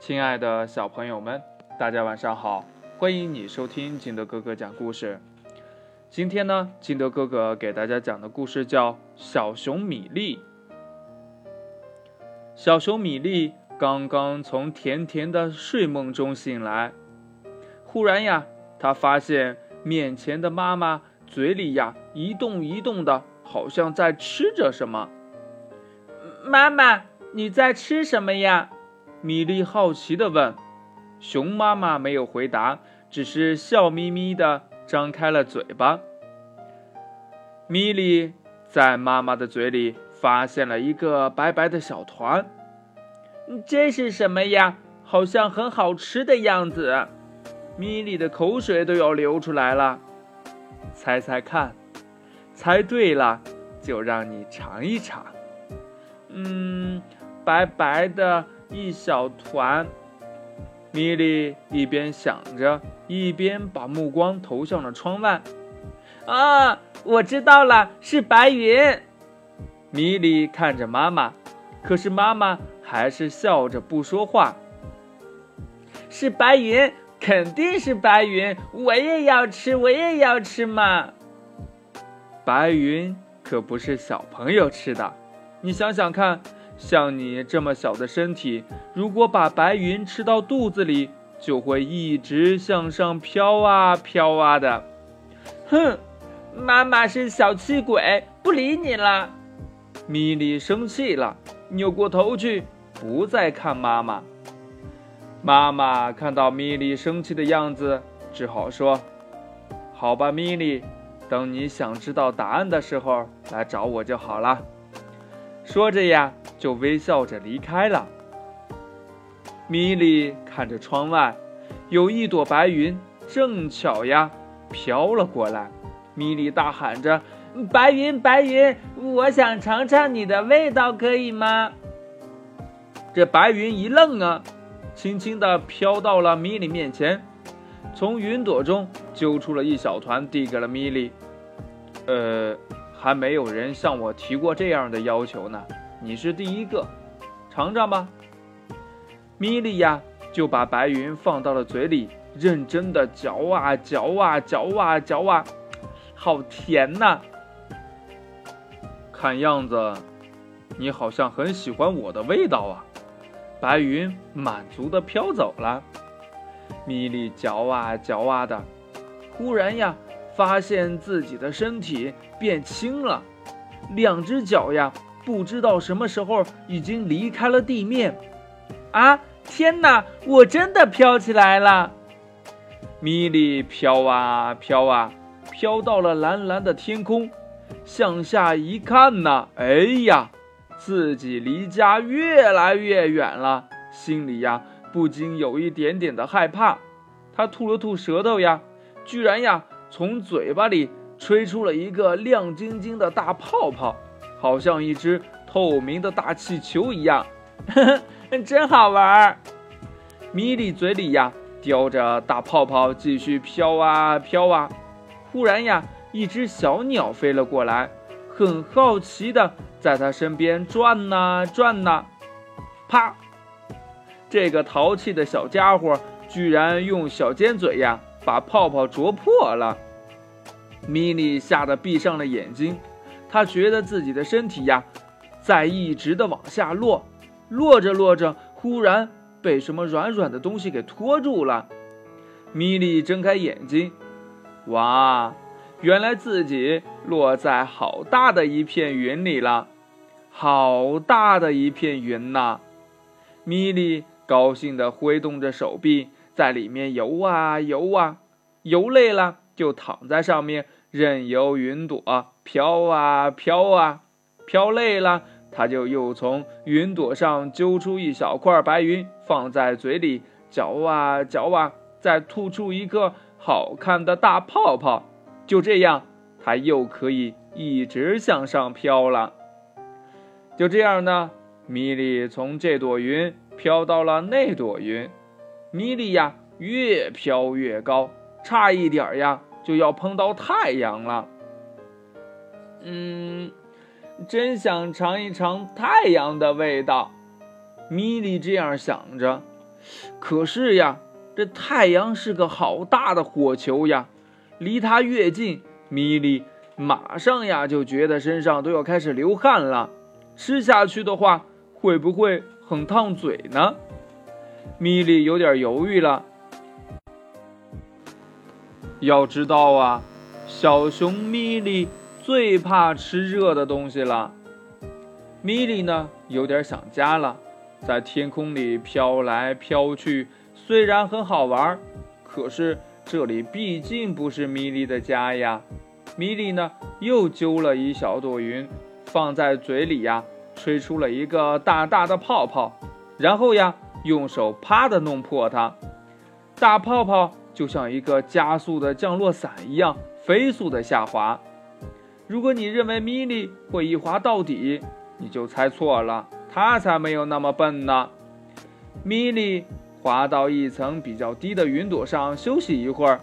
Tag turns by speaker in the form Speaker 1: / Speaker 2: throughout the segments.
Speaker 1: 亲爱的小朋友们，大家晚上好！欢迎你收听金德哥哥讲故事。今天呢，金德哥哥给大家讲的故事叫《小熊米粒》。小熊米粒刚刚从甜甜的睡梦中醒来，忽然呀，他发现面前的妈妈嘴里呀一动一动的，好像在吃着什么。
Speaker 2: 妈妈，你在吃什么呀？
Speaker 1: 米粒好奇地问。熊妈妈没有回答，只是笑眯眯地张开了嘴巴。米粒在妈妈的嘴里发现了一个白白的小团，
Speaker 2: 这是什么呀？好像很好吃的样子。
Speaker 1: 米粒的口水都要流出来了。猜猜看，猜对了就让你尝一尝。嗯，白白的。一小团，米莉一边想着，一边把目光投向了窗外。
Speaker 2: 啊，我知道了，是白云。
Speaker 1: 米莉看着妈妈，可是妈妈还是笑着不说话。
Speaker 2: 是白云，肯定是白云，我也要吃，我也要吃嘛。
Speaker 1: 白云可不是小朋友吃的，你想想看。像你这么小的身体，如果把白云吃到肚子里，就会一直向上飘啊飘啊的。
Speaker 2: 哼，妈妈是小气鬼，不理你了。
Speaker 1: 米莉生气了，扭过头去，不再看妈妈。妈妈看到米莉生气的样子，只好说：“好吧，米莉，等你想知道答案的时候来找我就好了。”说着呀。就微笑着离开了。米莉看着窗外，有一朵白云正巧呀飘了过来。米莉大喊着：“
Speaker 2: 白云，白云，我想尝尝你的味道，可以吗？”
Speaker 1: 这白云一愣啊，轻轻地飘到了米莉面前，从云朵中揪出了一小团，递给了米莉。呃，还没有人向我提过这样的要求呢。你是第一个，尝尝吧。米莉呀，就把白云放到了嘴里，认真的嚼啊嚼啊嚼啊嚼啊，好甜呐！看样子，你好像很喜欢我的味道啊。白云满足的飘走了，米莉嚼啊嚼啊的，忽然呀，发现自己的身体变轻了，两只脚呀。不知道什么时候已经离开了地面，
Speaker 2: 啊！天哪，我真的飘起来了！
Speaker 1: 米莉飘啊飘啊，飘到了蓝蓝的天空，向下一看呐，哎呀，自己离家越来越远了，心里呀不禁有一点点的害怕。他吐了吐舌头呀，居然呀从嘴巴里吹出了一个亮晶晶的大泡泡。好像一只透明的大气球一样，
Speaker 2: 呵呵，真好玩儿。
Speaker 1: 米莉嘴里呀叼着大泡泡，继续飘啊飘啊。忽然呀，一只小鸟飞了过来，很好奇的在它身边转呐转呐。啪！这个淘气的小家伙居然用小尖嘴呀把泡泡啄破了。米莉吓得闭上了眼睛。她觉得自己的身体呀，在一直的往下落，落着落着，忽然被什么软软的东西给拖住了。米莉睁开眼睛，哇，原来自己落在好大的一片云里了，好大的一片云呐！米莉高兴地挥动着手臂，在里面游啊游啊，游累了就躺在上面。任由云朵飘啊飘啊，飘累了，他就又从云朵上揪出一小块白云，放在嘴里嚼啊嚼啊，再吐出一个好看的大泡泡。就这样，他又可以一直向上飘了。就这样呢，米莉从这朵云飘到了那朵云，米莉呀，越飘越高，差一点呀。就要碰到太阳了，嗯，真想尝一尝太阳的味道。米莉这样想着，可是呀，这太阳是个好大的火球呀，离它越近，米莉马上呀就觉得身上都要开始流汗了。吃下去的话，会不会很烫嘴呢？米莉有点犹豫了。要知道啊，小熊米莉最怕吃热的东西了。米莉呢，有点想家了，在天空里飘来飘去，虽然很好玩，可是这里毕竟不是米莉的家呀。米莉呢，又揪了一小朵云，放在嘴里呀，吹出了一个大大的泡泡，然后呀，用手啪的弄破它，大泡泡。就像一个加速的降落伞一样飞速的下滑。如果你认为米莉会一滑到底，你就猜错了，她才没有那么笨呢。米莉滑到一层比较低的云朵上休息一会儿，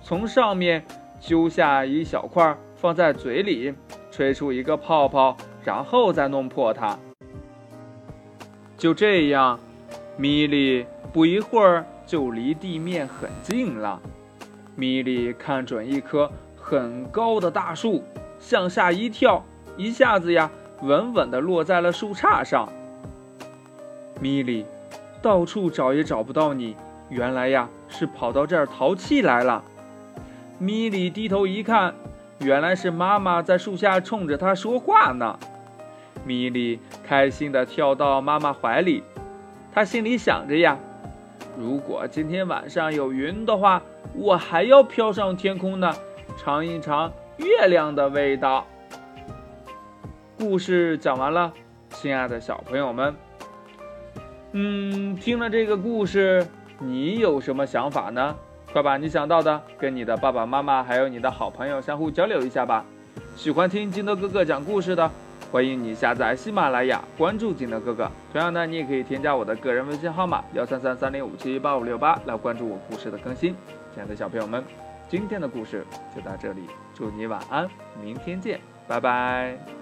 Speaker 1: 从上面揪下一小块放在嘴里，吹出一个泡泡，然后再弄破它。就这样，米莉不一会儿。就离地面很近了。米莉看准一棵很高的大树，向下一跳，一下子呀，稳稳地落在了树杈上。米莉到处找也找不到你，原来呀是跑到这儿淘气来了。米莉低头一看，原来是妈妈在树下冲着她说话呢。米莉开心地跳到妈妈怀里，她心里想着呀。如果今天晚上有云的话，我还要飘上天空呢，尝一尝月亮的味道。故事讲完了，亲爱的小朋友们，嗯，听了这个故事，你有什么想法呢？快把你想到的跟你的爸爸妈妈还有你的好朋友相互交流一下吧。喜欢听金德哥哥讲故事的。欢迎你下载喜马拉雅，关注锦德哥哥。同样呢，你也可以添加我的个人微信号码幺三三三零五七八五六八来关注我故事的更新。亲爱的小朋友们，今天的故事就到这里，祝你晚安，明天见，拜拜。